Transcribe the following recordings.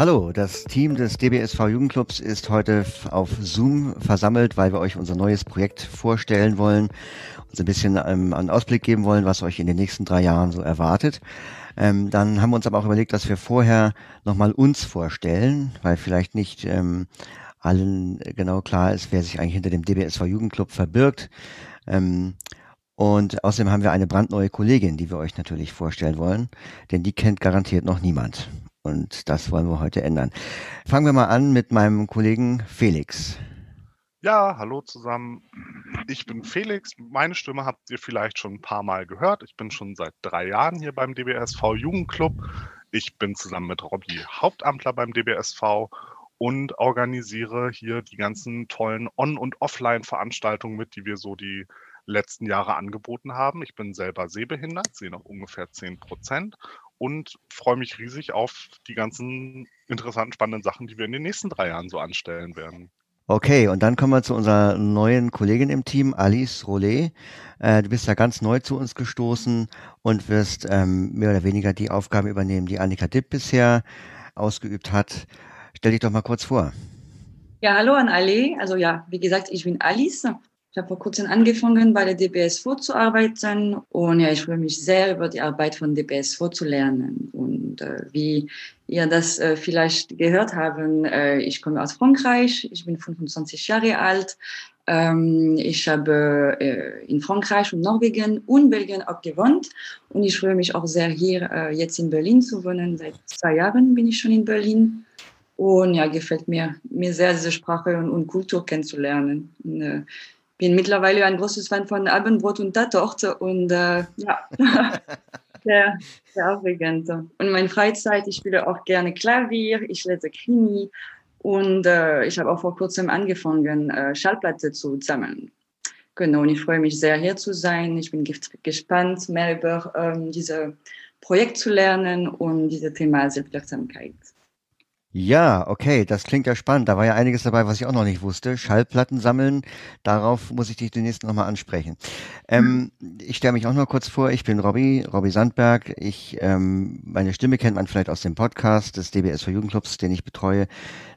Hallo, das Team des DBSV Jugendclubs ist heute auf Zoom versammelt, weil wir euch unser neues Projekt vorstellen wollen, uns ein bisschen ähm, einen Ausblick geben wollen, was euch in den nächsten drei Jahren so erwartet. Ähm, dann haben wir uns aber auch überlegt, dass wir vorher nochmal uns vorstellen, weil vielleicht nicht ähm, allen genau klar ist, wer sich eigentlich hinter dem DBSV Jugendclub verbirgt. Ähm, und außerdem haben wir eine brandneue Kollegin, die wir euch natürlich vorstellen wollen, denn die kennt garantiert noch niemand. Und das wollen wir heute ändern. Fangen wir mal an mit meinem Kollegen Felix. Ja, hallo zusammen. Ich bin Felix. Meine Stimme habt ihr vielleicht schon ein paar Mal gehört. Ich bin schon seit drei Jahren hier beim DBSV Jugendclub. Ich bin zusammen mit Robby Hauptamtler beim DBSV und organisiere hier die ganzen tollen On- und Offline-Veranstaltungen mit, die wir so die letzten Jahre angeboten haben. Ich bin selber sehbehindert, sehe noch ungefähr 10 Prozent und freue mich riesig auf die ganzen interessanten, spannenden Sachen, die wir in den nächsten drei Jahren so anstellen werden. Okay, und dann kommen wir zu unserer neuen Kollegin im Team, Alice Rollet. Äh, du bist ja ganz neu zu uns gestoßen und wirst ähm, mehr oder weniger die Aufgaben übernehmen, die Annika Dipp bisher ausgeübt hat. Stell dich doch mal kurz vor. Ja, hallo an alle. Also ja, wie gesagt, ich bin Alice. Ich habe vor kurzem angefangen, bei der DBSV zu arbeiten und ja, ich freue mich sehr, über die Arbeit von DBSV zu lernen. Und äh, wie ihr das äh, vielleicht gehört haben, äh, ich komme aus Frankreich, ich bin 25 Jahre alt. Ähm, ich habe äh, in Frankreich und Norwegen und Belgien auch gewohnt und ich freue mich auch sehr, hier äh, jetzt in Berlin zu wohnen. Seit zwei Jahren bin ich schon in Berlin. Und ja, gefällt mir, mir sehr, diese Sprache und, und Kultur kennenzulernen. Und, äh, bin mittlerweile ein großes Fan von Abendbrot und Tatort und äh, ja, sehr, sehr aufregend. Und meine Freizeit, ich spiele auch gerne Klavier, ich lese Krimi und äh, ich habe auch vor kurzem angefangen, äh, Schallplatte zu sammeln. Genau, und ich freue mich sehr, hier zu sein. Ich bin gespannt, mehr über ähm, dieses Projekt zu lernen und dieses Thema Selbstwirksamkeit. Ja, okay, das klingt ja spannend. Da war ja einiges dabei, was ich auch noch nicht wusste. Schallplatten sammeln, darauf muss ich dich demnächst nochmal ansprechen. Ähm, ich stelle mich auch noch kurz vor, ich bin Robby, Robby Sandberg. Ich, ähm, meine Stimme kennt man vielleicht aus dem Podcast des DBS für Jugendclubs, den ich betreue,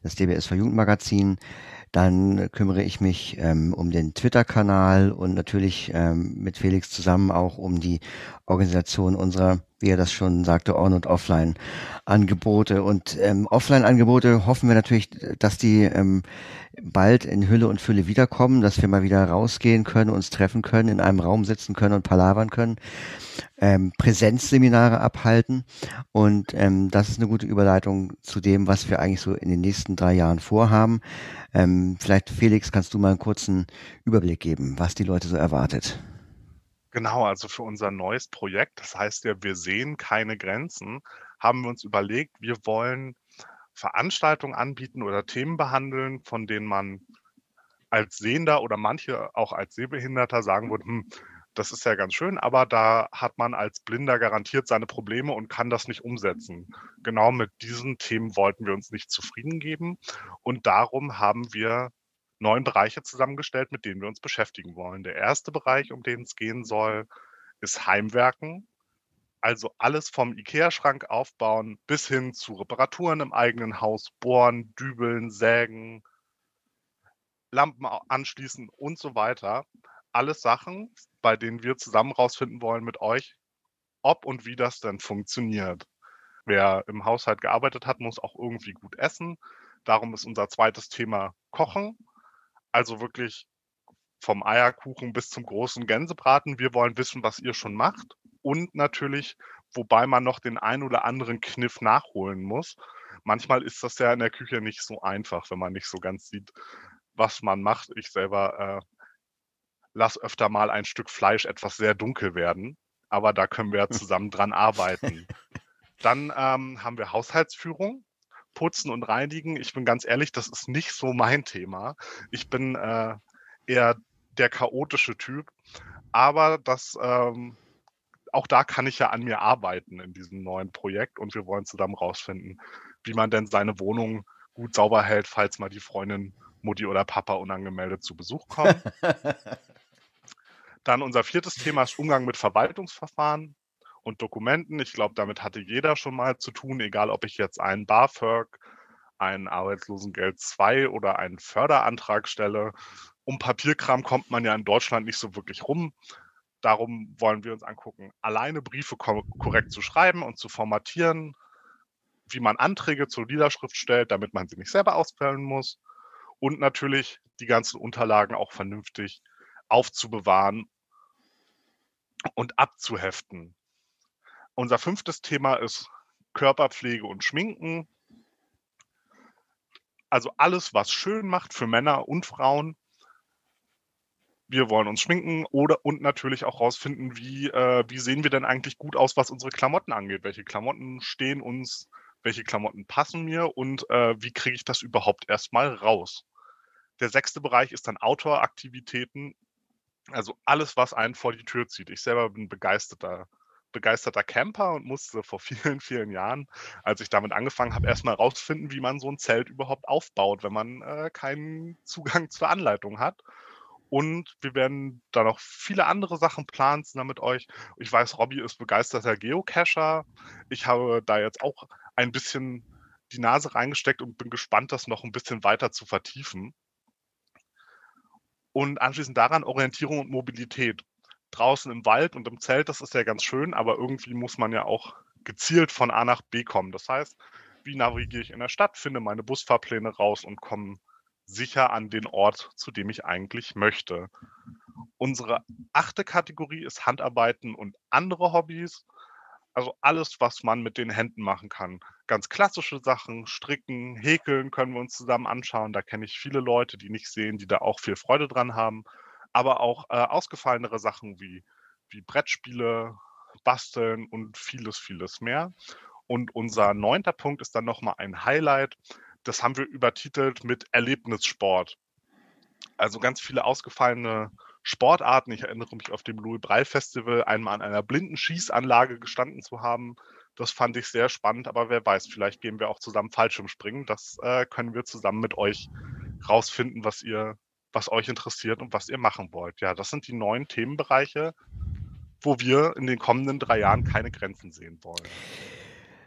das DBS für Jugendmagazin. Dann kümmere ich mich ähm, um den Twitter-Kanal und natürlich ähm, mit Felix zusammen auch um die Organisation unserer wie er das schon sagte, On- und Offline-Angebote. Und ähm, Offline-Angebote hoffen wir natürlich, dass die ähm, bald in Hülle und Fülle wiederkommen, dass wir mal wieder rausgehen können, uns treffen können, in einem Raum sitzen können und palavern können, ähm, Präsenzseminare abhalten. Und ähm, das ist eine gute Überleitung zu dem, was wir eigentlich so in den nächsten drei Jahren vorhaben. Ähm, vielleicht, Felix, kannst du mal einen kurzen Überblick geben, was die Leute so erwartet. Genau, also für unser neues Projekt, das heißt ja, wir sehen keine Grenzen, haben wir uns überlegt, wir wollen Veranstaltungen anbieten oder Themen behandeln, von denen man als Sehender oder manche auch als Sehbehinderter sagen würden, hm, das ist ja ganz schön, aber da hat man als Blinder garantiert seine Probleme und kann das nicht umsetzen. Genau mit diesen Themen wollten wir uns nicht zufrieden geben und darum haben wir neun Bereiche zusammengestellt, mit denen wir uns beschäftigen wollen. Der erste Bereich, um den es gehen soll, ist Heimwerken. Also alles vom IKEA-Schrank aufbauen bis hin zu Reparaturen im eigenen Haus, bohren, dübeln, sägen, Lampen anschließen und so weiter. Alles Sachen, bei denen wir zusammen rausfinden wollen mit euch, ob und wie das denn funktioniert. Wer im Haushalt gearbeitet hat, muss auch irgendwie gut essen. Darum ist unser zweites Thema Kochen. Also wirklich vom Eierkuchen bis zum großen Gänsebraten. Wir wollen wissen, was ihr schon macht. Und natürlich, wobei man noch den ein oder anderen Kniff nachholen muss. Manchmal ist das ja in der Küche nicht so einfach, wenn man nicht so ganz sieht, was man macht. Ich selber äh, lasse öfter mal ein Stück Fleisch etwas sehr dunkel werden. Aber da können wir ja zusammen dran arbeiten. Dann ähm, haben wir Haushaltsführung. Putzen und Reinigen, ich bin ganz ehrlich, das ist nicht so mein Thema. Ich bin äh, eher der chaotische Typ. Aber das, ähm, auch da kann ich ja an mir arbeiten in diesem neuen Projekt und wir wollen zusammen rausfinden, wie man denn seine Wohnung gut sauber hält, falls mal die Freundin, Mutti oder Papa unangemeldet zu Besuch kommen. Dann unser viertes Thema ist Umgang mit Verwaltungsverfahren. Und Dokumenten. Ich glaube, damit hatte jeder schon mal zu tun, egal ob ich jetzt einen BAföG, ein Arbeitslosengeld 2 oder einen Förderantrag stelle. Um Papierkram kommt man ja in Deutschland nicht so wirklich rum. Darum wollen wir uns angucken, alleine Briefe korrekt zu schreiben und zu formatieren, wie man Anträge zur Niederschrift stellt, damit man sie nicht selber ausfüllen muss und natürlich die ganzen Unterlagen auch vernünftig aufzubewahren und abzuheften. Unser fünftes Thema ist Körperpflege und Schminken. Also alles, was schön macht für Männer und Frauen. Wir wollen uns schminken oder und natürlich auch rausfinden, wie, äh, wie sehen wir denn eigentlich gut aus, was unsere Klamotten angeht. Welche Klamotten stehen uns, welche Klamotten passen mir und äh, wie kriege ich das überhaupt erstmal raus. Der sechste Bereich ist dann Outdoor-Aktivitäten, also alles, was einen vor die Tür zieht. Ich selber bin begeisterter begeisterter Camper und musste vor vielen, vielen Jahren, als ich damit angefangen habe, erstmal rausfinden, wie man so ein Zelt überhaupt aufbaut, wenn man äh, keinen Zugang zur Anleitung hat. Und wir werden da noch viele andere Sachen planen mit euch. Ich weiß, Robby ist begeisterter Geocacher. Ich habe da jetzt auch ein bisschen die Nase reingesteckt und bin gespannt, das noch ein bisschen weiter zu vertiefen. Und anschließend daran Orientierung und Mobilität draußen im Wald und im Zelt, das ist ja ganz schön, aber irgendwie muss man ja auch gezielt von A nach B kommen. Das heißt, wie navigiere ich in der Stadt, finde meine Busfahrpläne raus und komme sicher an den Ort, zu dem ich eigentlich möchte. Unsere achte Kategorie ist Handarbeiten und andere Hobbys. Also alles, was man mit den Händen machen kann. Ganz klassische Sachen, stricken, häkeln können wir uns zusammen anschauen. Da kenne ich viele Leute, die nicht sehen, die da auch viel Freude dran haben aber auch äh, ausgefallenere Sachen wie, wie Brettspiele, Basteln und vieles, vieles mehr. Und unser neunter Punkt ist dann nochmal ein Highlight. Das haben wir übertitelt mit Erlebnissport. Also ganz viele ausgefallene Sportarten. Ich erinnere mich auf dem Louis Braille Festival einmal an einer blinden Schießanlage gestanden zu haben. Das fand ich sehr spannend, aber wer weiß, vielleicht gehen wir auch zusammen Fallschirmspringen. Das äh, können wir zusammen mit euch rausfinden, was ihr was euch interessiert und was ihr machen wollt. Ja, das sind die neuen Themenbereiche, wo wir in den kommenden drei Jahren keine Grenzen sehen wollen.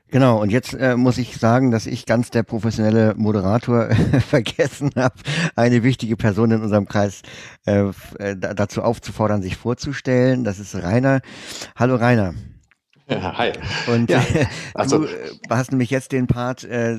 Genau, und jetzt äh, muss ich sagen, dass ich ganz der professionelle Moderator vergessen habe, eine wichtige Person in unserem Kreis äh, äh dazu aufzufordern, sich vorzustellen. Das ist Rainer. Hallo Rainer. Hi. Und ja, also, du äh, hast nämlich jetzt den Part, äh,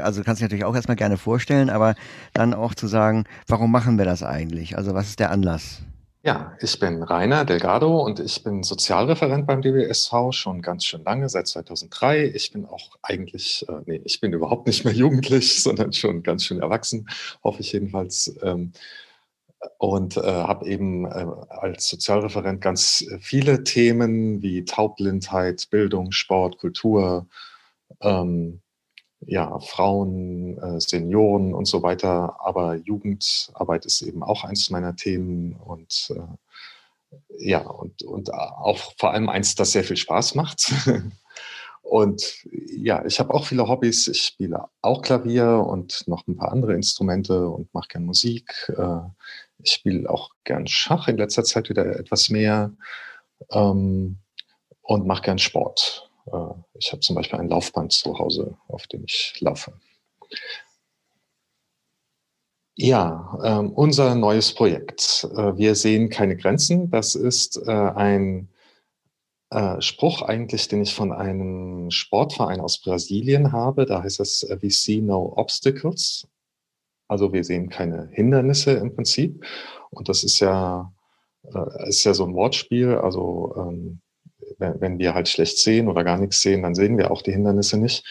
also kannst du natürlich auch erstmal gerne vorstellen, aber dann auch zu sagen, warum machen wir das eigentlich? Also was ist der Anlass? Ja, ich bin Rainer Delgado und ich bin Sozialreferent beim DBSV schon ganz schön lange, seit 2003. Ich bin auch eigentlich, äh, nee, ich bin überhaupt nicht mehr jugendlich, sondern schon ganz schön erwachsen, hoffe ich jedenfalls. Ähm, und äh, habe eben äh, als Sozialreferent ganz viele Themen wie Taubblindheit, Bildung, Sport, Kultur, ähm, ja, Frauen, äh, Senioren und so weiter. Aber Jugendarbeit ist eben auch eins meiner Themen und äh, ja, und, und auch vor allem eins, das sehr viel Spaß macht. Und ja, ich habe auch viele Hobbys. Ich spiele auch Klavier und noch ein paar andere Instrumente und mache gern Musik. Ich spiele auch gern Schach in letzter Zeit wieder etwas mehr ähm, und mache gern Sport. Äh, ich habe zum Beispiel ein Laufband zu Hause, auf dem ich laufe. Ja, ähm, unser neues Projekt. Äh, wir sehen keine Grenzen. Das ist äh, ein äh, Spruch eigentlich, den ich von einem Sportverein aus Brasilien habe. Da heißt es, äh, we see no obstacles. Also wir sehen keine Hindernisse im Prinzip. Und das ist ja, äh, ist ja so ein Wortspiel. Also ähm, wenn, wenn wir halt schlecht sehen oder gar nichts sehen, dann sehen wir auch die Hindernisse nicht.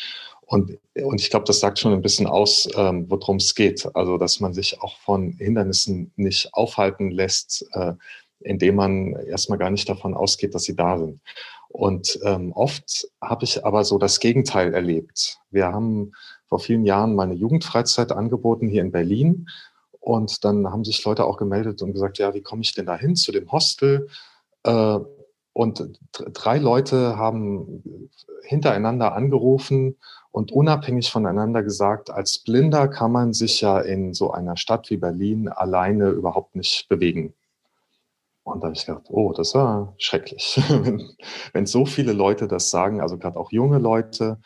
Und, und ich glaube, das sagt schon ein bisschen aus, ähm, worum es geht. Also, dass man sich auch von Hindernissen nicht aufhalten lässt, äh, indem man erstmal gar nicht davon ausgeht, dass sie da sind. Und ähm, oft habe ich aber so das Gegenteil erlebt. Wir haben vor vielen Jahren mal eine Jugendfreizeit angeboten hier in Berlin. Und dann haben sich Leute auch gemeldet und gesagt, ja, wie komme ich denn da hin zu dem Hostel? Äh, und drei Leute haben hintereinander angerufen und unabhängig voneinander gesagt, als Blinder kann man sich ja in so einer Stadt wie Berlin alleine überhaupt nicht bewegen. Und da habe ich gedacht, oh, das war schrecklich. wenn so viele Leute das sagen, also gerade auch junge Leute,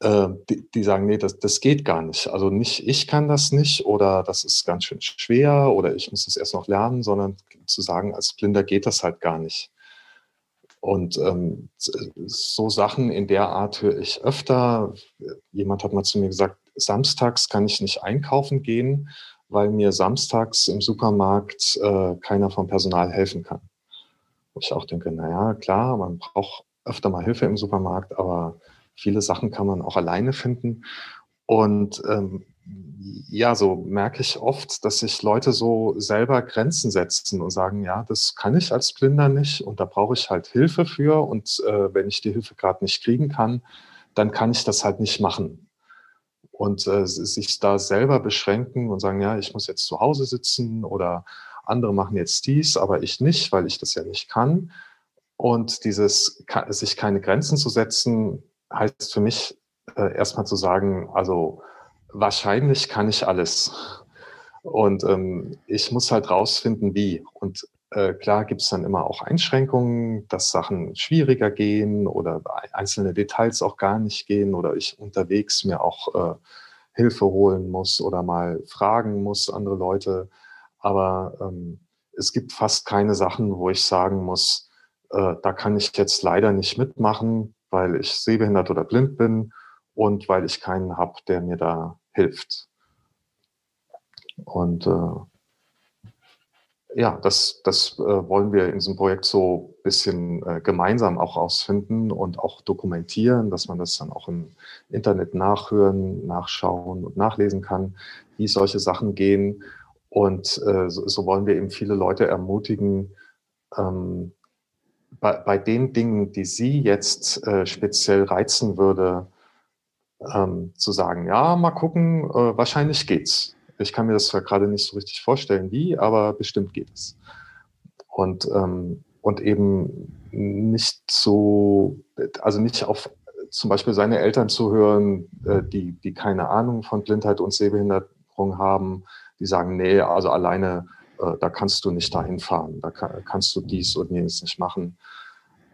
äh, die, die, sagen, nee, das, das geht gar nicht. Also nicht, ich kann das nicht oder das ist ganz schön schwer oder ich muss das erst noch lernen, sondern zu sagen, als Blinder geht das halt gar nicht. Und ähm, so Sachen in der Art höre ich öfter. Jemand hat mal zu mir gesagt, samstags kann ich nicht einkaufen gehen, weil mir samstags im Supermarkt äh, keiner vom Personal helfen kann. Wo ich auch denke, naja, klar, man braucht öfter mal Hilfe im Supermarkt, aber viele Sachen kann man auch alleine finden. Und ähm, ja, so merke ich oft, dass sich Leute so selber Grenzen setzen und sagen, ja, das kann ich als Blinder nicht und da brauche ich halt Hilfe für und äh, wenn ich die Hilfe gerade nicht kriegen kann, dann kann ich das halt nicht machen und äh, sich da selber beschränken und sagen, ja, ich muss jetzt zu Hause sitzen oder andere machen jetzt dies, aber ich nicht, weil ich das ja nicht kann. Und dieses sich keine Grenzen zu setzen, heißt für mich äh, erstmal zu sagen, also wahrscheinlich kann ich alles. Und ähm, ich muss halt rausfinden, wie. Und äh, klar gibt es dann immer auch Einschränkungen, dass Sachen schwieriger gehen oder einzelne Details auch gar nicht gehen oder ich unterwegs mir auch äh, Hilfe holen muss oder mal fragen muss, andere Leute. Aber ähm, es gibt fast keine Sachen, wo ich sagen muss, äh, da kann ich jetzt leider nicht mitmachen, weil ich sehbehindert oder blind bin und weil ich keinen habe, der mir da hilft. Und äh, ja, das, das äh, wollen wir in diesem Projekt so ein bisschen äh, gemeinsam auch rausfinden und auch dokumentieren, dass man das dann auch im Internet nachhören, nachschauen und nachlesen kann, wie solche Sachen gehen. Und äh, so, so, wollen wir eben viele Leute ermutigen, ähm, bei, bei, den Dingen, die Sie jetzt äh, speziell reizen würde, ähm, zu sagen, ja, mal gucken, äh, wahrscheinlich geht's. Ich kann mir das zwar gerade nicht so richtig vorstellen, wie, aber bestimmt geht es. Und, ähm, und eben nicht so, also nicht auf zum Beispiel seine Eltern zu hören, äh, die, die keine Ahnung von Blindheit und Sehbehinderung haben, die sagen, nee, also alleine, äh, da kannst du nicht dahin fahren, da kann, kannst du dies und jenes nicht machen.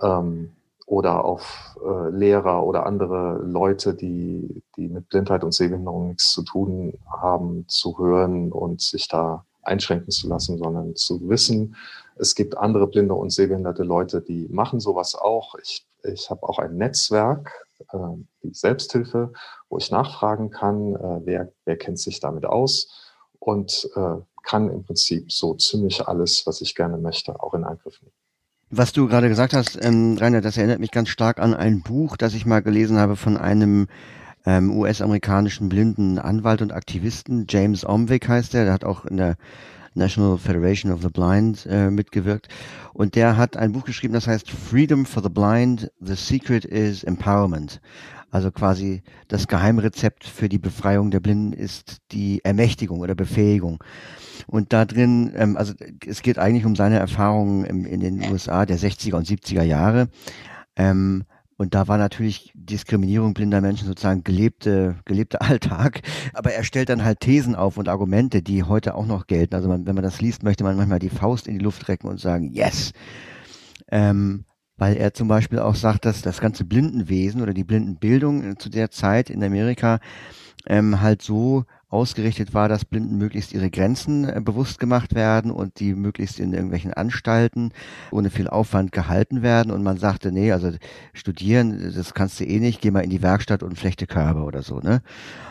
Ähm, oder auf äh, Lehrer oder andere Leute, die, die mit Blindheit und Sehbehinderung nichts zu tun haben, zu hören und sich da einschränken zu lassen, sondern zu wissen, es gibt andere blinde und sehbehinderte Leute, die machen sowas auch. Ich, ich habe auch ein Netzwerk, äh, die Selbsthilfe, wo ich nachfragen kann, äh, wer, wer kennt sich damit aus und äh, kann im Prinzip so ziemlich alles, was ich gerne möchte, auch in Angriff nehmen. Was du gerade gesagt hast, ähm, Rainer, das erinnert mich ganz stark an ein Buch, das ich mal gelesen habe von einem ähm, US-amerikanischen blinden Anwalt und Aktivisten. James Omwick heißt er. Der hat auch in der National Federation of the Blind äh, mitgewirkt. Und der hat ein Buch geschrieben, das heißt Freedom for the Blind, The Secret is Empowerment. Also quasi das Geheimrezept für die Befreiung der Blinden ist die Ermächtigung oder Befähigung. Und da drin, ähm, also es geht eigentlich um seine Erfahrungen im, in den USA der 60er und 70er Jahre. Ähm, und da war natürlich Diskriminierung blinder Menschen sozusagen gelebte, gelebte Alltag. Aber er stellt dann halt Thesen auf und Argumente, die heute auch noch gelten. Also man, wenn man das liest, möchte man manchmal die Faust in die Luft recken und sagen, yes. Ähm, weil er zum Beispiel auch sagt, dass das ganze Blindenwesen oder die Blindenbildung äh, zu der Zeit in Amerika ähm, halt so ausgerichtet war, dass Blinden möglichst ihre Grenzen äh, bewusst gemacht werden und die möglichst in irgendwelchen Anstalten ohne viel Aufwand gehalten werden. Und man sagte, nee, also studieren, das kannst du eh nicht, geh mal in die Werkstatt und flechte Körbe oder so, ne?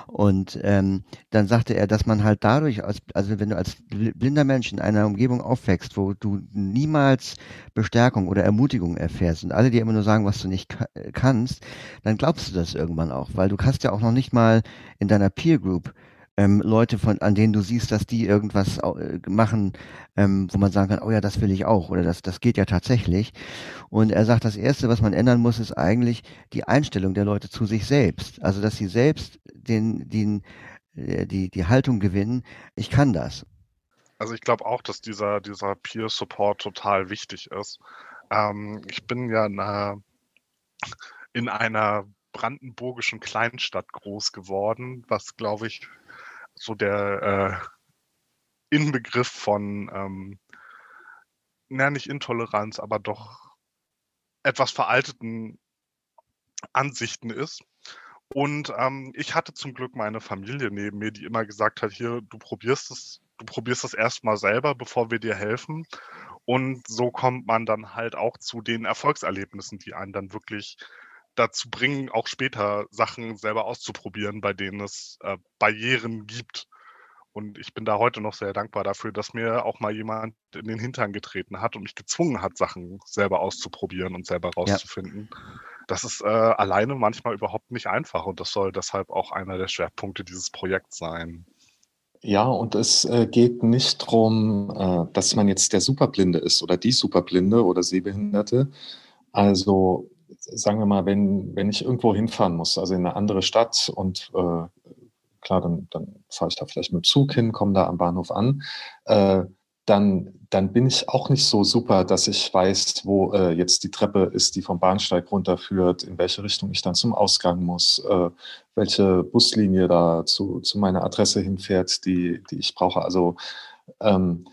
Und ähm, dann sagte er, dass man halt dadurch, als, also wenn du als blinder Mensch in einer Umgebung aufwächst, wo du niemals Bestärkung oder Ermutigung erfährst und alle dir immer nur sagen, was du nicht kannst, dann glaubst du das irgendwann auch, weil du kannst ja auch noch nicht mal in deiner Peer Group ähm, Leute, von, an denen du siehst, dass die irgendwas äh, machen, ähm, wo man sagen kann, oh ja, das will ich auch oder das, das geht ja tatsächlich. Und er sagt, das Erste, was man ändern muss, ist eigentlich die Einstellung der Leute zu sich selbst. Also, dass sie selbst den, den, äh, die, die Haltung gewinnen, ich kann das. Also ich glaube auch, dass dieser, dieser Peer-Support total wichtig ist. Ähm, ich bin ja in einer, in einer brandenburgischen Kleinstadt groß geworden, was, glaube ich, so der äh, Inbegriff von ähm, na nicht Intoleranz, aber doch etwas veralteten Ansichten ist. Und ähm, ich hatte zum Glück meine Familie neben mir, die immer gesagt hat, hier, du probierst es, du probierst es erstmal selber, bevor wir dir helfen. Und so kommt man dann halt auch zu den Erfolgserlebnissen, die einen dann wirklich dazu bringen, auch später Sachen selber auszuprobieren, bei denen es äh, Barrieren gibt. Und ich bin da heute noch sehr dankbar dafür, dass mir auch mal jemand in den Hintern getreten hat und mich gezwungen hat, Sachen selber auszuprobieren und selber rauszufinden. Ja. Das ist äh, alleine manchmal überhaupt nicht einfach und das soll deshalb auch einer der Schwerpunkte dieses Projekts sein. Ja, und es äh, geht nicht darum, äh, dass man jetzt der Superblinde ist oder die Superblinde oder Sehbehinderte. Also sagen wir mal, wenn, wenn ich irgendwo hinfahren muss, also in eine andere Stadt und äh, klar, dann, dann fahre ich da vielleicht mit dem Zug hin, komme da am Bahnhof an, äh, dann, dann bin ich auch nicht so super, dass ich weiß, wo äh, jetzt die Treppe ist, die vom Bahnsteig runterführt, in welche Richtung ich dann zum Ausgang muss, äh, welche Buslinie da zu, zu meiner Adresse hinfährt, die, die ich brauche. Also ähm,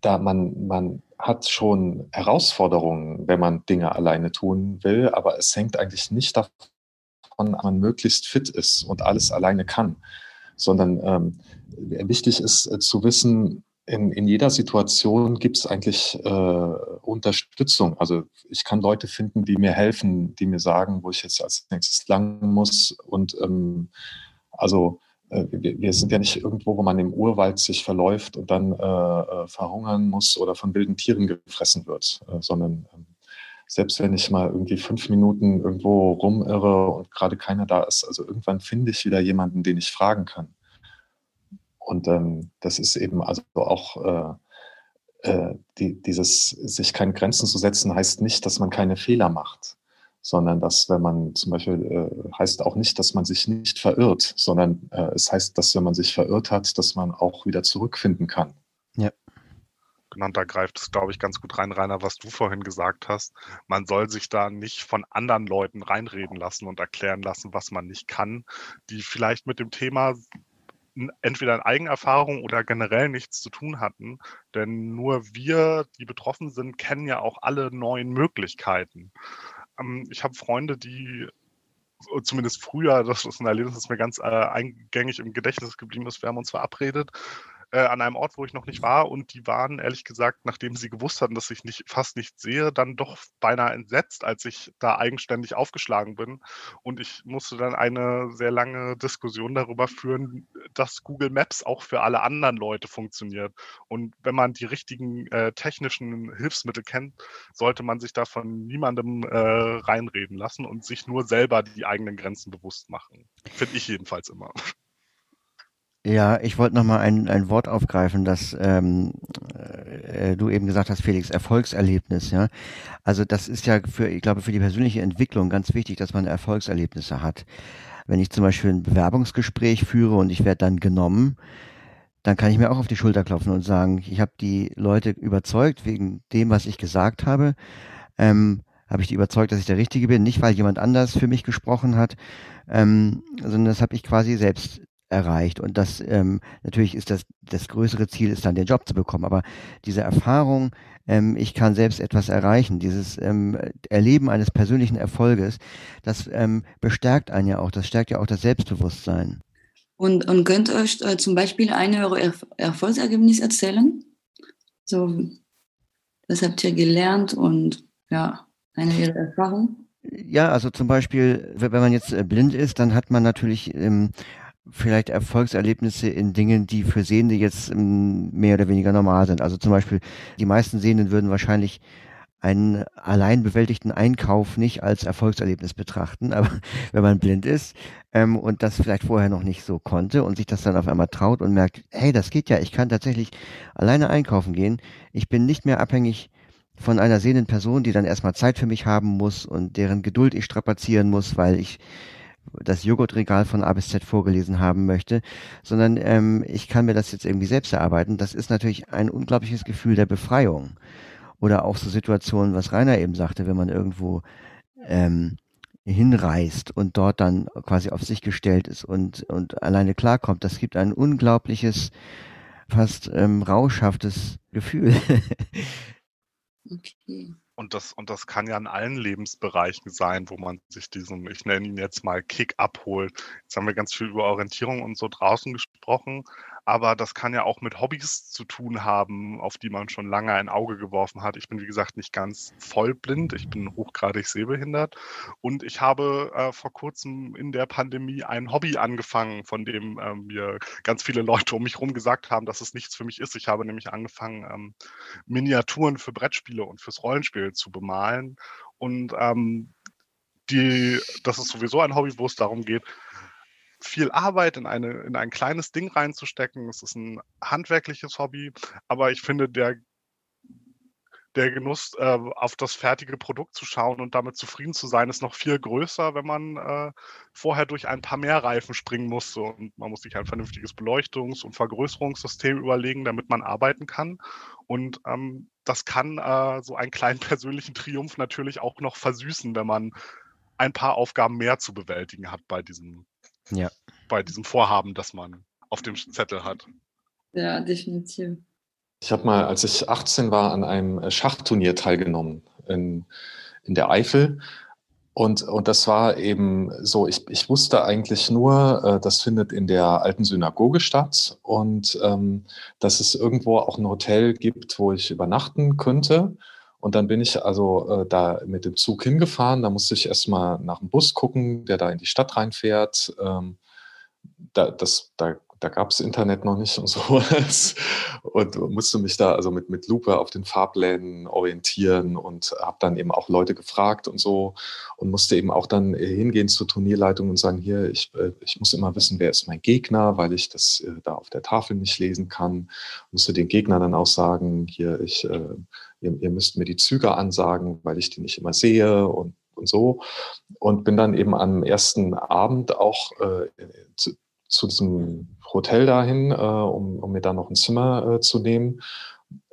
da man, man hat schon Herausforderungen, wenn man Dinge alleine tun will, aber es hängt eigentlich nicht davon, dass man möglichst fit ist und alles alleine kann, sondern ähm, wichtig ist äh, zu wissen, in, in jeder Situation gibt es eigentlich äh, Unterstützung. Also ich kann Leute finden, die mir helfen, die mir sagen, wo ich jetzt als nächstes lang muss. Und ähm, also wir, wir, sind ja nicht irgendwo, wo man im Urwald sich verläuft und dann äh, äh verhungern muss oder von wilden Tieren gefressen wird, äh, sondern ähm, selbst wenn ich mal irgendwie fünf Minuten irgendwo rumirre und gerade keiner da ist, also irgendwann finde ich wieder jemanden, den ich fragen kann. Und ähm, das ist eben also auch äh, äh, die, dieses sich keine Grenzen zu setzen, heißt nicht, dass man keine Fehler macht, sondern dass, wenn man zum Beispiel, äh, heißt auch nicht, dass man sich nicht verirrt, sondern äh, es heißt, dass wenn man sich verirrt hat, dass man auch wieder zurückfinden kann. Ja. Genau, da greift es, glaube ich, ganz gut rein, Rainer, was du vorhin gesagt hast. Man soll sich da nicht von anderen Leuten reinreden lassen und erklären lassen, was man nicht kann, die vielleicht mit dem Thema entweder in Eigenerfahrung oder generell nichts zu tun hatten. Denn nur wir, die betroffen sind, kennen ja auch alle neuen Möglichkeiten. Ähm, ich habe Freunde, die zumindest früher, das ist ein Erlebnis, das mir ganz äh, eingängig im Gedächtnis geblieben ist, wir haben uns verabredet äh, an einem Ort, wo ich noch nicht war. Und die waren, ehrlich gesagt, nachdem sie gewusst hatten, dass ich nicht, fast nicht sehe, dann doch beinahe entsetzt, als ich da eigenständig aufgeschlagen bin. Und ich musste dann eine sehr lange Diskussion darüber führen, dass Google Maps auch für alle anderen Leute funktioniert. Und wenn man die richtigen äh, technischen Hilfsmittel kennt, sollte man sich da von niemandem äh, reinreden lassen und sich nur selber die eigenen Grenzen bewusst machen. Finde ich jedenfalls immer. Ja, ich wollte noch mal ein, ein Wort aufgreifen, das ähm, äh, du eben gesagt hast, Felix, Erfolgserlebnis. Ja, also das ist ja für, ich glaube, für die persönliche Entwicklung ganz wichtig, dass man Erfolgserlebnisse hat. Wenn ich zum Beispiel ein Bewerbungsgespräch führe und ich werde dann genommen, dann kann ich mir auch auf die Schulter klopfen und sagen, ich habe die Leute überzeugt wegen dem, was ich gesagt habe. Ähm, habe ich die überzeugt, dass ich der Richtige bin, nicht weil jemand anders für mich gesprochen hat, ähm, sondern das habe ich quasi selbst erreicht. Und das ähm, natürlich ist das, das größere Ziel, ist dann den Job zu bekommen. Aber diese Erfahrung, ähm, ich kann selbst etwas erreichen, dieses ähm, Erleben eines persönlichen Erfolges, das ähm, bestärkt einen ja auch, das stärkt ja auch das Selbstbewusstsein. Und, und könnt ihr euch äh, zum Beispiel eine eure Erf Erfolgsergebnis erzählen? So, das habt ihr gelernt und ja, eine ihrer Erfahrung? Ja, also zum Beispiel, wenn man jetzt äh, blind ist, dann hat man natürlich ähm, vielleicht Erfolgserlebnisse in Dingen, die für Sehende jetzt ähm, mehr oder weniger normal sind. Also zum Beispiel, die meisten Sehenden würden wahrscheinlich einen allein bewältigten Einkauf nicht als Erfolgserlebnis betrachten, aber wenn man blind ist ähm, und das vielleicht vorher noch nicht so konnte und sich das dann auf einmal traut und merkt, hey, das geht ja, ich kann tatsächlich alleine einkaufen gehen, ich bin nicht mehr abhängig von einer sehenden Person, die dann erstmal Zeit für mich haben muss und deren Geduld ich strapazieren muss, weil ich das Joghurtregal von A bis Z vorgelesen haben möchte, sondern ähm, ich kann mir das jetzt irgendwie selbst erarbeiten. Das ist natürlich ein unglaubliches Gefühl der Befreiung. Oder auch so Situationen, was Rainer eben sagte, wenn man irgendwo ähm, hinreist und dort dann quasi auf sich gestellt ist und, und alleine klarkommt. Das gibt ein unglaubliches, fast ähm, rauschhaftes Gefühl. Okay. Und das, und das kann ja in allen Lebensbereichen sein, wo man sich diesen, ich nenne ihn jetzt mal Kick abholt. Jetzt haben wir ganz viel über Orientierung und so draußen gesprochen, aber das kann ja auch mit Hobbys zu tun haben, auf die man schon lange ein Auge geworfen hat. Ich bin, wie gesagt, nicht ganz vollblind, ich bin hochgradig sehbehindert und ich habe äh, vor kurzem in der Pandemie ein Hobby angefangen, von dem äh, mir ganz viele Leute um mich herum gesagt haben, dass es nichts für mich ist. Ich habe nämlich angefangen, ähm, Miniaturen für Brettspiele und fürs Rollenspiel zu bemalen und ähm, die, das ist sowieso ein Hobby, wo es darum geht, viel Arbeit in, eine, in ein kleines Ding reinzustecken. Es ist ein handwerkliches Hobby, aber ich finde, der, der Genuss, äh, auf das fertige Produkt zu schauen und damit zufrieden zu sein, ist noch viel größer, wenn man äh, vorher durch ein paar mehr Reifen springen muss. Und man muss sich ein vernünftiges Beleuchtungs- und Vergrößerungssystem überlegen, damit man arbeiten kann. Und ähm, das kann äh, so einen kleinen persönlichen Triumph natürlich auch noch versüßen, wenn man ein paar Aufgaben mehr zu bewältigen hat bei diesem ja. Bei diesem Vorhaben, das man auf dem Zettel hat. Ja, definitiv. Ich habe mal, als ich 18 war, an einem äh, Schachturnier teilgenommen in, in der Eifel. Und, und das war eben so, ich, ich wusste eigentlich nur, äh, das findet in der alten Synagoge statt und ähm, dass es irgendwo auch ein Hotel gibt, wo ich übernachten könnte. Und dann bin ich also äh, da mit dem Zug hingefahren. Da musste ich erstmal nach dem Bus gucken, der da in die Stadt reinfährt. Ähm, da, das, da, da gab es Internet noch nicht und sowas. Und musste mich da also mit, mit Lupe auf den Fahrplänen orientieren und habe dann eben auch Leute gefragt und so und musste eben auch dann hingehen zur Turnierleitung und sagen, hier, ich, äh, ich muss immer wissen, wer ist mein Gegner, weil ich das äh, da auf der Tafel nicht lesen kann. Musste den Gegner dann auch sagen, hier, ich äh, ihr, ihr müsst mir die Züge ansagen, weil ich die nicht immer sehe und, und so. Und bin dann eben am ersten Abend auch äh, zu, zu, diesem Hotel dahin, äh, um, um, mir da noch ein Zimmer äh, zu nehmen,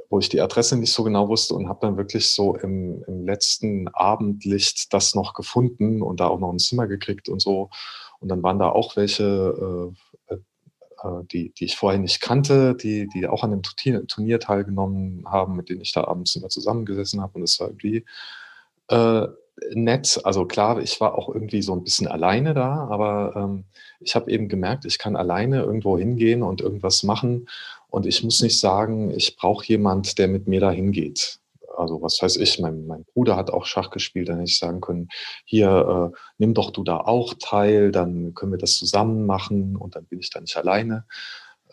wo ich die Adresse nicht so genau wusste und habe dann wirklich so im, im letzten Abendlicht das noch gefunden und da auch noch ein Zimmer gekriegt und so. Und dann waren da auch welche äh, die, die ich vorher nicht kannte, die, die auch an dem Turnier teilgenommen haben, mit denen ich da abends immer zusammengesessen habe. Und es war irgendwie äh, nett. Also klar, ich war auch irgendwie so ein bisschen alleine da, aber ähm, ich habe eben gemerkt, ich kann alleine irgendwo hingehen und irgendwas machen. Und ich muss nicht sagen, ich brauche jemand, der mit mir da hingeht also was weiß ich, mein, mein Bruder hat auch Schach gespielt, dann hätte ich sagen können, hier, äh, nimm doch du da auch teil, dann können wir das zusammen machen und dann bin ich da nicht alleine,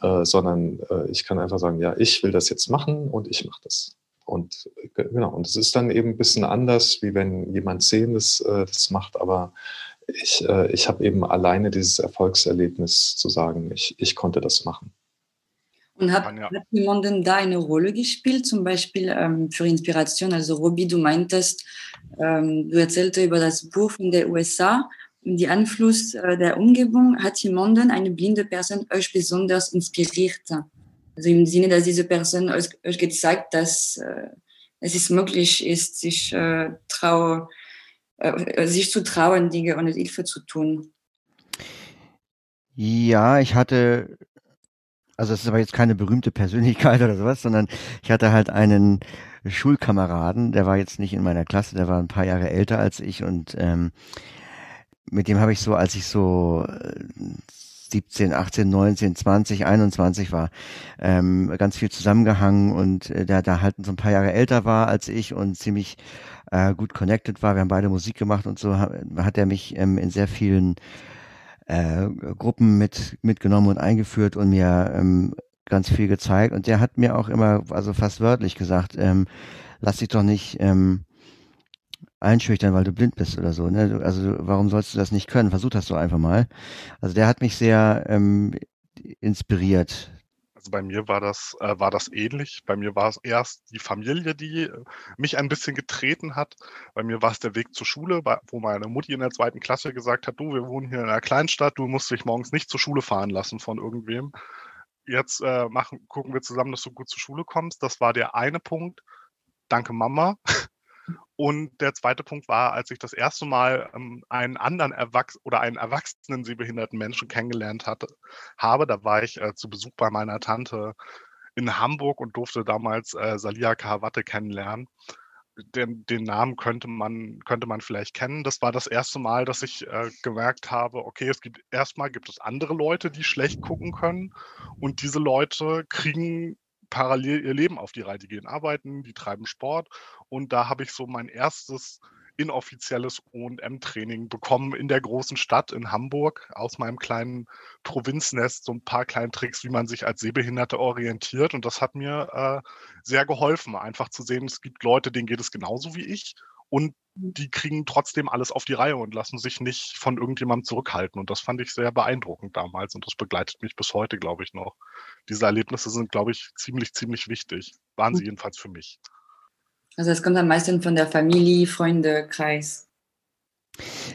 äh, sondern äh, ich kann einfach sagen, ja, ich will das jetzt machen und ich mache das. Und äh, genau, und es ist dann eben ein bisschen anders, wie wenn jemand Sehendes äh, das macht, aber ich, äh, ich habe eben alleine dieses Erfolgserlebnis zu sagen, ich, ich konnte das machen. Und hat, ja. hat jemanden da eine Rolle gespielt, zum Beispiel ähm, für Inspiration? Also Robi, du meintest, ähm, du erzählte über das Buch in den USA und die Einfluss äh, der Umgebung. Hat jemanden, eine blinde Person, euch besonders inspiriert? Also im Sinne, dass diese Person euch, euch gezeigt, dass äh, es ist möglich ist, sich, äh, trau, äh, sich zu trauen, Dinge ohne Hilfe zu tun. Ja, ich hatte also es ist aber jetzt keine berühmte Persönlichkeit oder sowas, sondern ich hatte halt einen Schulkameraden, der war jetzt nicht in meiner Klasse, der war ein paar Jahre älter als ich und ähm, mit dem habe ich so, als ich so 17, 18, 19, 20, 21 war, ähm, ganz viel zusammengehangen und äh, der da halt so ein paar Jahre älter war als ich und ziemlich äh, gut connected war. Wir haben beide Musik gemacht und so hat, hat er mich ähm, in sehr vielen äh, Gruppen mit, mitgenommen und eingeführt und mir ähm, ganz viel gezeigt. Und der hat mir auch immer, also fast wörtlich gesagt, ähm, lass dich doch nicht ähm, einschüchtern, weil du blind bist oder so. Ne? Also warum sollst du das nicht können? Versuch das doch einfach mal. Also der hat mich sehr ähm, inspiriert also bei mir war das, äh, war das ähnlich. Bei mir war es erst die Familie, die äh, mich ein bisschen getreten hat. Bei mir war es der Weg zur Schule, wo meine Mutti in der zweiten Klasse gesagt hat, du, wir wohnen hier in einer Kleinstadt, du musst dich morgens nicht zur Schule fahren lassen von irgendwem. Jetzt äh, machen, gucken wir zusammen, dass du gut zur Schule kommst. Das war der eine Punkt. Danke, Mama. Und der zweite Punkt war, als ich das erste Mal ähm, einen anderen Erwachs oder einen erwachsenen sehbehinderten Menschen kennengelernt hatte, habe, da war ich äh, zu Besuch bei meiner Tante in Hamburg und durfte damals äh, Salia Kahawatte kennenlernen. den, den, Namen könnte man, könnte man vielleicht kennen. Das war das erste Mal, dass ich äh, gemerkt habe, okay, es gibt erstmal gibt es andere Leute, die schlecht gucken können und diese Leute kriegen parallel ihr Leben auf die Reihe. Die gehen arbeiten, die treiben Sport und da habe ich so mein erstes inoffizielles OM-Training bekommen in der großen Stadt in Hamburg aus meinem kleinen Provinznest, so ein paar kleine Tricks, wie man sich als Sehbehinderte orientiert. Und das hat mir äh, sehr geholfen, einfach zu sehen, es gibt Leute, denen geht es genauso wie ich. Und die kriegen trotzdem alles auf die Reihe und lassen sich nicht von irgendjemandem zurückhalten. Und das fand ich sehr beeindruckend damals und das begleitet mich bis heute, glaube ich, noch. Diese Erlebnisse sind, glaube ich, ziemlich, ziemlich wichtig. Waren sie hm. jedenfalls für mich. Also es kommt am meisten von der Familie, Freunde, Kreis.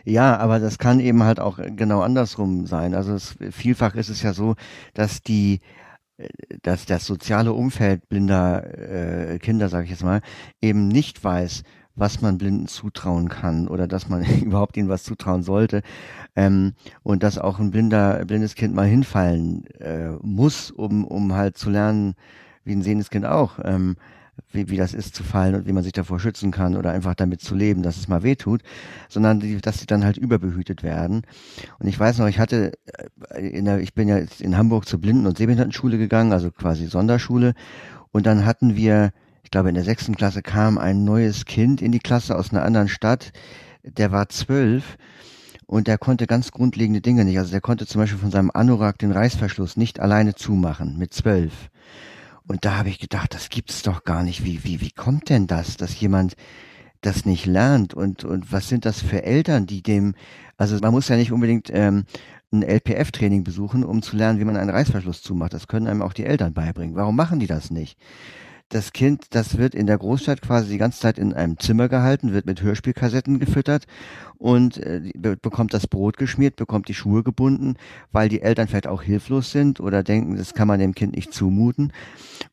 Ja, aber das kann eben halt auch genau andersrum sein. Also es, vielfach ist es ja so, dass die äh, dass das soziale Umfeld blinder äh, Kinder, sage ich jetzt mal, eben nicht weiß, was man Blinden zutrauen kann oder dass man überhaupt ihnen was zutrauen sollte ähm, und dass auch ein blinder blindes Kind mal hinfallen äh, muss, um um halt zu lernen, wie ein sehendes Kind auch. Ähm, wie, wie das ist zu fallen und wie man sich davor schützen kann oder einfach damit zu leben, dass es mal weh tut, sondern die, dass sie dann halt überbehütet werden. Und ich weiß noch, ich hatte, äh, in der, ich bin ja in Hamburg zur Blinden- und Sehbehindertenschule gegangen, also quasi Sonderschule. Und dann hatten wir, ich glaube in der sechsten Klasse kam ein neues Kind in die Klasse aus einer anderen Stadt, der war zwölf und der konnte ganz grundlegende Dinge nicht. Also der konnte zum Beispiel von seinem Anorak den Reißverschluss nicht alleine zumachen mit zwölf. Und da habe ich gedacht, das gibt's doch gar nicht. Wie, wie, wie kommt denn das, dass jemand das nicht lernt? Und, und was sind das für Eltern, die dem, also man muss ja nicht unbedingt ähm, ein LPF-Training besuchen, um zu lernen, wie man einen Reißverschluss zumacht. Das können einem auch die Eltern beibringen. Warum machen die das nicht? Das Kind, das wird in der Großstadt quasi die ganze Zeit in einem Zimmer gehalten, wird mit Hörspielkassetten gefüttert und äh, bekommt das Brot geschmiert, bekommt die Schuhe gebunden, weil die Eltern vielleicht auch hilflos sind oder denken, das kann man dem Kind nicht zumuten.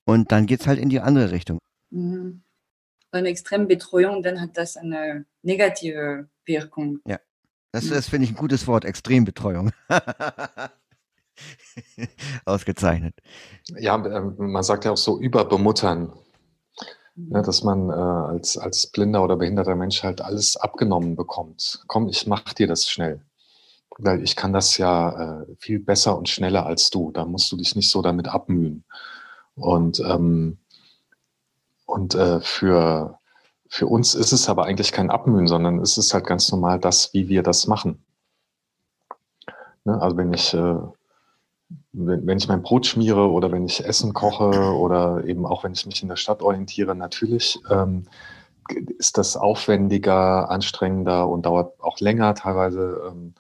Und dann geht's halt in die andere Richtung. Mhm. Bei einer extremen Betreuung, dann hat das eine negative Wirkung. Ja, das, mhm. das finde ich ein gutes Wort, Extrembetreuung. Ausgezeichnet. Ja, ähm, man sagt ja auch so überbemuttern. Ne, dass man äh, als, als blinder oder behinderter Mensch halt alles abgenommen bekommt. Komm, ich mach dir das schnell. Weil ich kann das ja äh, viel besser und schneller als du. Da musst du dich nicht so damit abmühen. Und, ähm, und äh, für, für uns ist es aber eigentlich kein Abmühen, sondern es ist halt ganz normal das, wie wir das machen. Ne? Also wenn ich äh, wenn, wenn ich mein Brot schmiere oder wenn ich Essen koche oder eben auch wenn ich mich in der Stadt orientiere, natürlich ähm, ist das aufwendiger, anstrengender und dauert auch länger teilweise, ähm,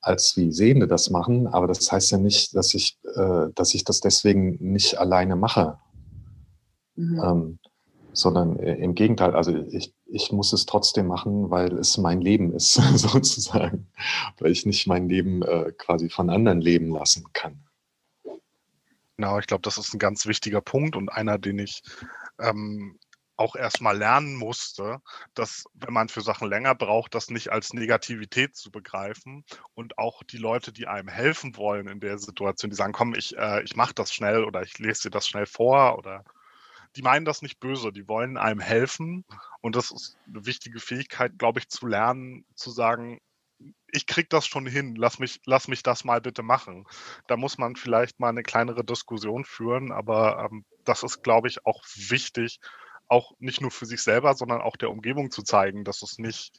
als wie Sehende das machen. Aber das heißt ja nicht, dass ich, äh, dass ich das deswegen nicht alleine mache. Mhm. Ähm, sondern äh, im Gegenteil, also ich, ich muss es trotzdem machen, weil es mein Leben ist, sozusagen, weil ich nicht mein Leben äh, quasi von anderen leben lassen kann. Genau, ich glaube, das ist ein ganz wichtiger Punkt und einer, den ich ähm, auch erstmal lernen musste, dass wenn man für Sachen länger braucht, das nicht als Negativität zu begreifen und auch die Leute, die einem helfen wollen in der Situation, die sagen, komm, ich, äh, ich mache das schnell oder ich lese dir das schnell vor oder die meinen das nicht böse, die wollen einem helfen und das ist eine wichtige Fähigkeit, glaube ich, zu lernen, zu sagen, ich krieg das schon hin, lass mich, lass mich das mal bitte machen. Da muss man vielleicht mal eine kleinere Diskussion führen, aber ähm, das ist, glaube ich, auch wichtig, auch nicht nur für sich selber, sondern auch der Umgebung zu zeigen, dass es nicht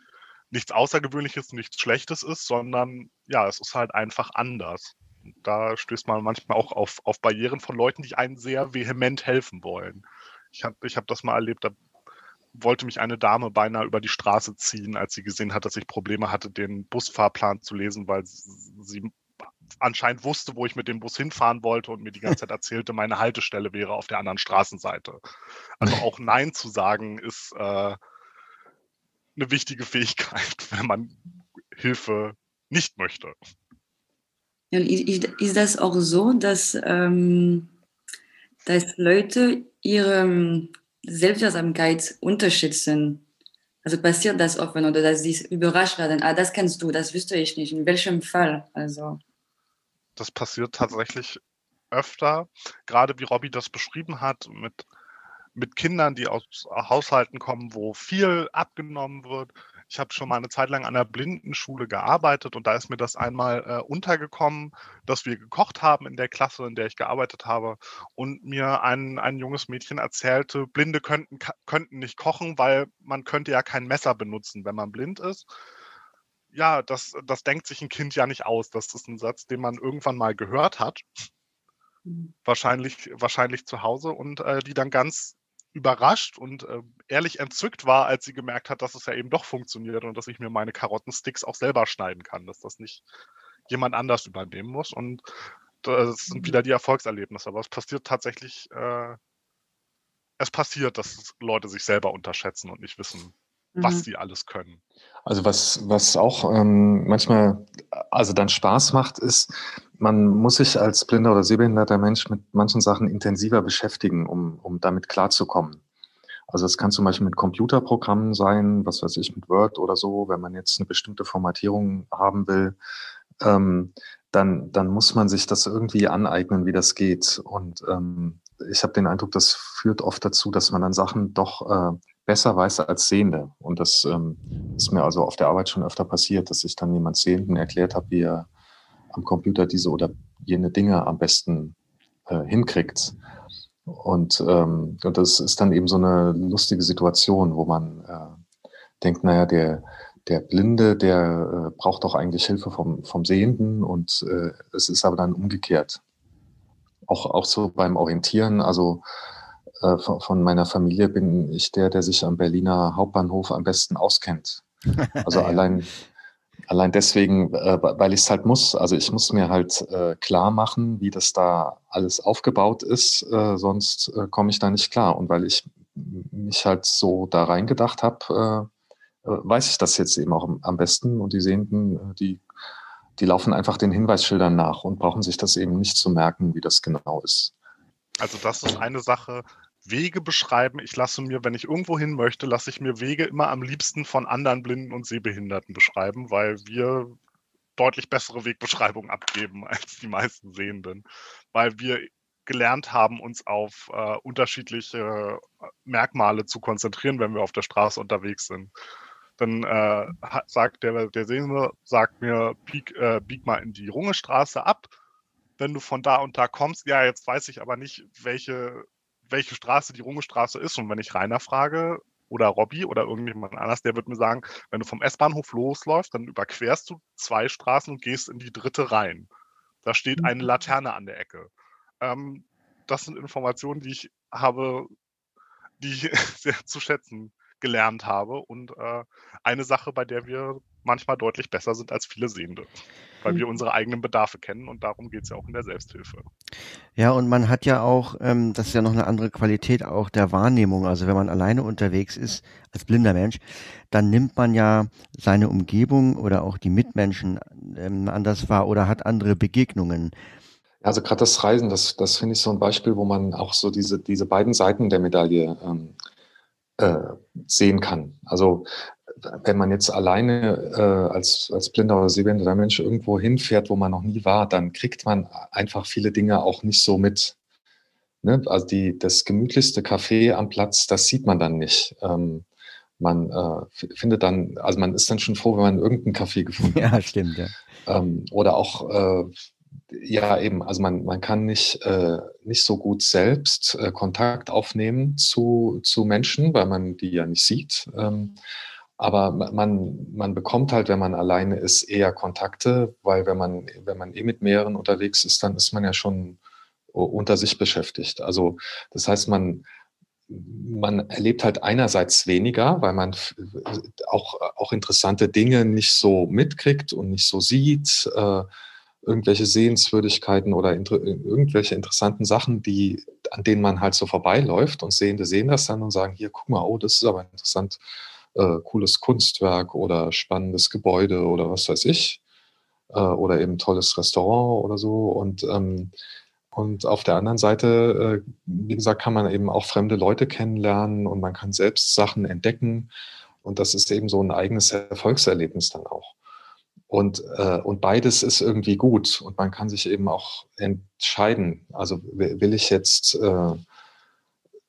nichts Außergewöhnliches, nichts Schlechtes ist, sondern ja, es ist halt einfach anders. Da stößt man manchmal auch auf, auf Barrieren von Leuten, die einen sehr vehement helfen wollen. Ich habe ich hab das mal erlebt, da wollte mich eine Dame beinahe über die Straße ziehen, als sie gesehen hat, dass ich Probleme hatte, den Busfahrplan zu lesen, weil sie anscheinend wusste, wo ich mit dem Bus hinfahren wollte und mir die ganze Zeit erzählte, meine Haltestelle wäre auf der anderen Straßenseite. Also auch Nein zu sagen ist äh, eine wichtige Fähigkeit, wenn man Hilfe nicht möchte. Ja, ist das auch so, dass, ähm, dass Leute ihre Selbstwirksamkeit unterschätzen. Also passiert das oft, oder dass sie überrascht werden. Ah, das kennst du, das wüsste ich nicht. In welchem Fall? Also. Das passiert tatsächlich öfter. Gerade wie Robby das beschrieben hat, mit mit Kindern, die aus Haushalten kommen, wo viel abgenommen wird. Ich habe schon mal eine Zeit lang an einer Blindenschule gearbeitet und da ist mir das einmal äh, untergekommen, dass wir gekocht haben in der Klasse, in der ich gearbeitet habe und mir ein, ein junges Mädchen erzählte, Blinde könnten, könnten nicht kochen, weil man könnte ja kein Messer benutzen, wenn man blind ist. Ja, das, das denkt sich ein Kind ja nicht aus. Das ist ein Satz, den man irgendwann mal gehört hat. Mhm. Wahrscheinlich, wahrscheinlich zu Hause und äh, die dann ganz überrascht und äh, ehrlich entzückt war, als sie gemerkt hat, dass es ja eben doch funktioniert und dass ich mir meine Karottensticks auch selber schneiden kann, dass das nicht jemand anders übernehmen muss. Und das sind mhm. wieder die Erfolgserlebnisse. Aber es passiert tatsächlich, äh, es passiert, dass Leute sich selber unterschätzen und nicht wissen, was mhm. sie alles können. Also was, was auch ähm, manchmal also dann Spaß macht, ist, man muss sich als blinder oder sehbehinderter Mensch mit manchen Sachen intensiver beschäftigen, um, um damit klarzukommen. Also es kann zum Beispiel mit Computerprogrammen sein, was weiß ich, mit Word oder so, wenn man jetzt eine bestimmte Formatierung haben will, ähm, dann, dann muss man sich das irgendwie aneignen, wie das geht. Und ähm, ich habe den Eindruck, das führt oft dazu, dass man dann Sachen doch äh, besser weiß als Sehende. Und das ähm, ist mir also auf der Arbeit schon öfter passiert, dass ich dann jemand Sehenden erklärt habe, wie er am Computer diese oder jene Dinge am besten äh, hinkriegt. Und, ähm, und das ist dann eben so eine lustige Situation, wo man äh, denkt, naja, der, der Blinde, der äh, braucht doch eigentlich Hilfe vom, vom Sehenden und äh, es ist aber dann umgekehrt. Auch, auch so beim Orientieren, also äh, von, von, meiner Familie bin ich der, der sich am Berliner Hauptbahnhof am besten auskennt. Also ja. allein, allein deswegen, äh, weil ich es halt muss. Also ich muss mir halt äh, klar machen, wie das da alles aufgebaut ist, äh, sonst äh, komme ich da nicht klar. Und weil ich mich halt so da reingedacht habe, äh, weiß ich das jetzt eben auch am besten. Und die Sehenden, die, die laufen einfach den Hinweisschildern nach und brauchen sich das eben nicht zu merken, wie das genau ist. Also das ist eine Sache, Wege beschreiben. Ich lasse mir, wenn ich irgendwo hin möchte, lasse ich mir Wege immer am liebsten von anderen Blinden und Sehbehinderten beschreiben, weil wir deutlich bessere Wegbeschreibungen abgeben als die meisten Sehenden, weil wir gelernt haben, uns auf äh, unterschiedliche äh, Merkmale zu konzentrieren, wenn wir auf der Straße unterwegs sind. Dann äh, sagt der, der Sehende, sagt mir, bieg, äh, bieg mal in die Rungestraße ab. Wenn du von da und da kommst, ja, jetzt weiß ich aber nicht, welche welche Straße die Rungestraße ist. Und wenn ich Rainer frage oder Robby oder irgendjemand anders, der wird mir sagen, wenn du vom S-Bahnhof losläufst, dann überquerst du zwei Straßen und gehst in die dritte rein. Da steht eine mhm. Laterne an der Ecke. Ähm, das sind Informationen, die ich habe, die ich sehr zu schätzen gelernt habe und äh, eine Sache, bei der wir manchmal deutlich besser sind als viele Sehende weil mhm. wir unsere eigenen Bedarfe kennen und darum geht es ja auch in der Selbsthilfe. Ja, und man hat ja auch, ähm, das ist ja noch eine andere Qualität auch der Wahrnehmung. Also wenn man alleine unterwegs ist, als blinder Mensch, dann nimmt man ja seine Umgebung oder auch die Mitmenschen ähm, anders wahr oder hat andere Begegnungen. Also gerade das Reisen, das, das finde ich so ein Beispiel, wo man auch so diese, diese beiden Seiten der Medaille ähm, äh, sehen kann. Also wenn man jetzt alleine äh, als, als blinder oder sehbehinderter Mensch irgendwo hinfährt, wo man noch nie war, dann kriegt man einfach viele Dinge auch nicht so mit. Ne? Also die, das gemütlichste Café am Platz, das sieht man dann nicht. Ähm, man äh, findet dann, also man ist dann schon froh, wenn man irgendeinen Café gefunden hat. Ja, stimmt, ja. Ähm, oder auch, äh, ja, eben, also man, man kann nicht, äh, nicht so gut selbst äh, Kontakt aufnehmen zu, zu Menschen, weil man die ja nicht sieht. Ähm, aber man, man bekommt halt, wenn man alleine ist, eher Kontakte, weil wenn man, wenn man eh mit mehreren unterwegs ist, dann ist man ja schon unter sich beschäftigt. Also das heißt, man, man erlebt halt einerseits weniger, weil man auch, auch interessante Dinge nicht so mitkriegt und nicht so sieht, äh, irgendwelche Sehenswürdigkeiten oder inter, irgendwelche interessanten Sachen, die, an denen man halt so vorbeiläuft und Sehende sehen das dann und sagen, hier, guck mal, oh, das ist aber interessant äh, cooles Kunstwerk oder spannendes Gebäude oder was weiß ich. Äh, oder eben tolles Restaurant oder so. Und, ähm, und auf der anderen Seite, äh, wie gesagt, kann man eben auch fremde Leute kennenlernen und man kann selbst Sachen entdecken. Und das ist eben so ein eigenes Erfolgserlebnis dann auch. Und, äh, und beides ist irgendwie gut und man kann sich eben auch entscheiden. Also will ich jetzt äh,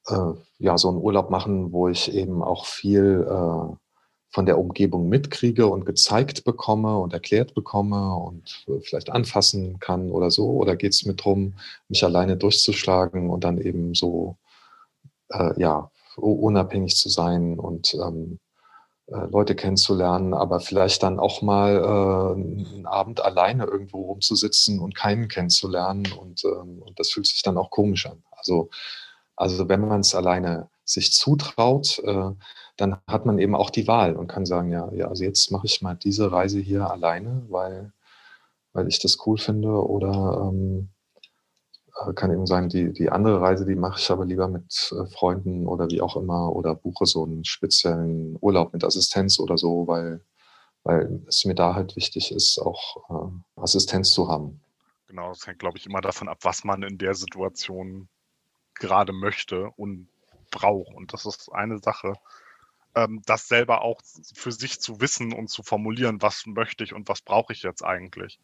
äh, ja, so einen Urlaub machen, wo ich eben auch viel äh, von der Umgebung mitkriege und gezeigt bekomme und erklärt bekomme und äh, vielleicht anfassen kann oder so? Oder geht es mir darum, mich alleine durchzuschlagen und dann eben so, äh, ja, unabhängig zu sein und ähm, äh, Leute kennenzulernen, aber vielleicht dann auch mal äh, einen Abend alleine irgendwo rumzusitzen und keinen kennenzulernen und, ähm, und das fühlt sich dann auch komisch an. Also, also wenn man es alleine sich zutraut, äh, dann hat man eben auch die Wahl und kann sagen, ja, ja, also jetzt mache ich mal diese Reise hier alleine, weil, weil ich das cool finde oder ähm, äh, kann eben sein, die, die andere Reise, die mache ich aber lieber mit äh, Freunden oder wie auch immer oder buche so einen speziellen Urlaub mit Assistenz oder so, weil, weil es mir da halt wichtig ist, auch äh, Assistenz zu haben. Genau, das hängt, glaube ich, immer davon ab, was man in der Situation gerade möchte und braucht. Und das ist eine Sache, ähm, das selber auch für sich zu wissen und zu formulieren, was möchte ich und was brauche ich jetzt eigentlich.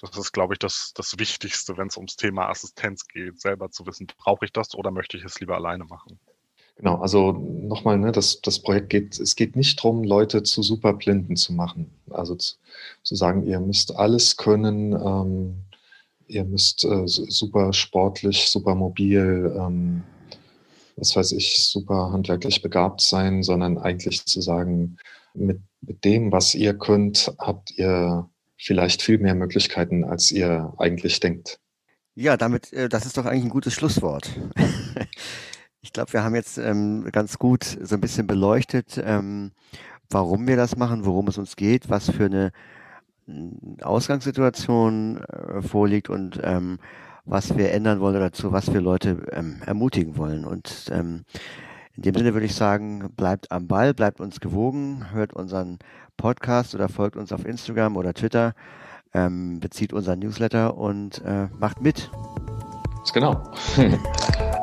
Das ist, glaube ich, das, das Wichtigste, wenn es ums Thema Assistenz geht, selber zu wissen, brauche ich das oder möchte ich es lieber alleine machen. Genau, also nochmal, ne, das, das Projekt geht, es geht nicht darum, Leute zu Superblinden zu machen. Also zu, zu sagen, ihr müsst alles können, ähm, ihr müsst äh, super sportlich, super mobil, ähm, was weiß ich, super handwerklich begabt sein, sondern eigentlich zu sagen, mit, mit dem, was ihr könnt, habt ihr vielleicht viel mehr Möglichkeiten, als ihr eigentlich denkt. Ja, damit, äh, das ist doch eigentlich ein gutes Schlusswort. ich glaube, wir haben jetzt ähm, ganz gut so ein bisschen beleuchtet, ähm, warum wir das machen, worum es uns geht, was für eine Ausgangssituation äh, vorliegt und ähm, was wir ändern wollen oder zu was wir Leute ähm, ermutigen wollen. Und ähm, in dem Sinne würde ich sagen, bleibt am Ball, bleibt uns gewogen, hört unseren Podcast oder folgt uns auf Instagram oder Twitter, ähm, bezieht unseren Newsletter und äh, macht mit. Genau.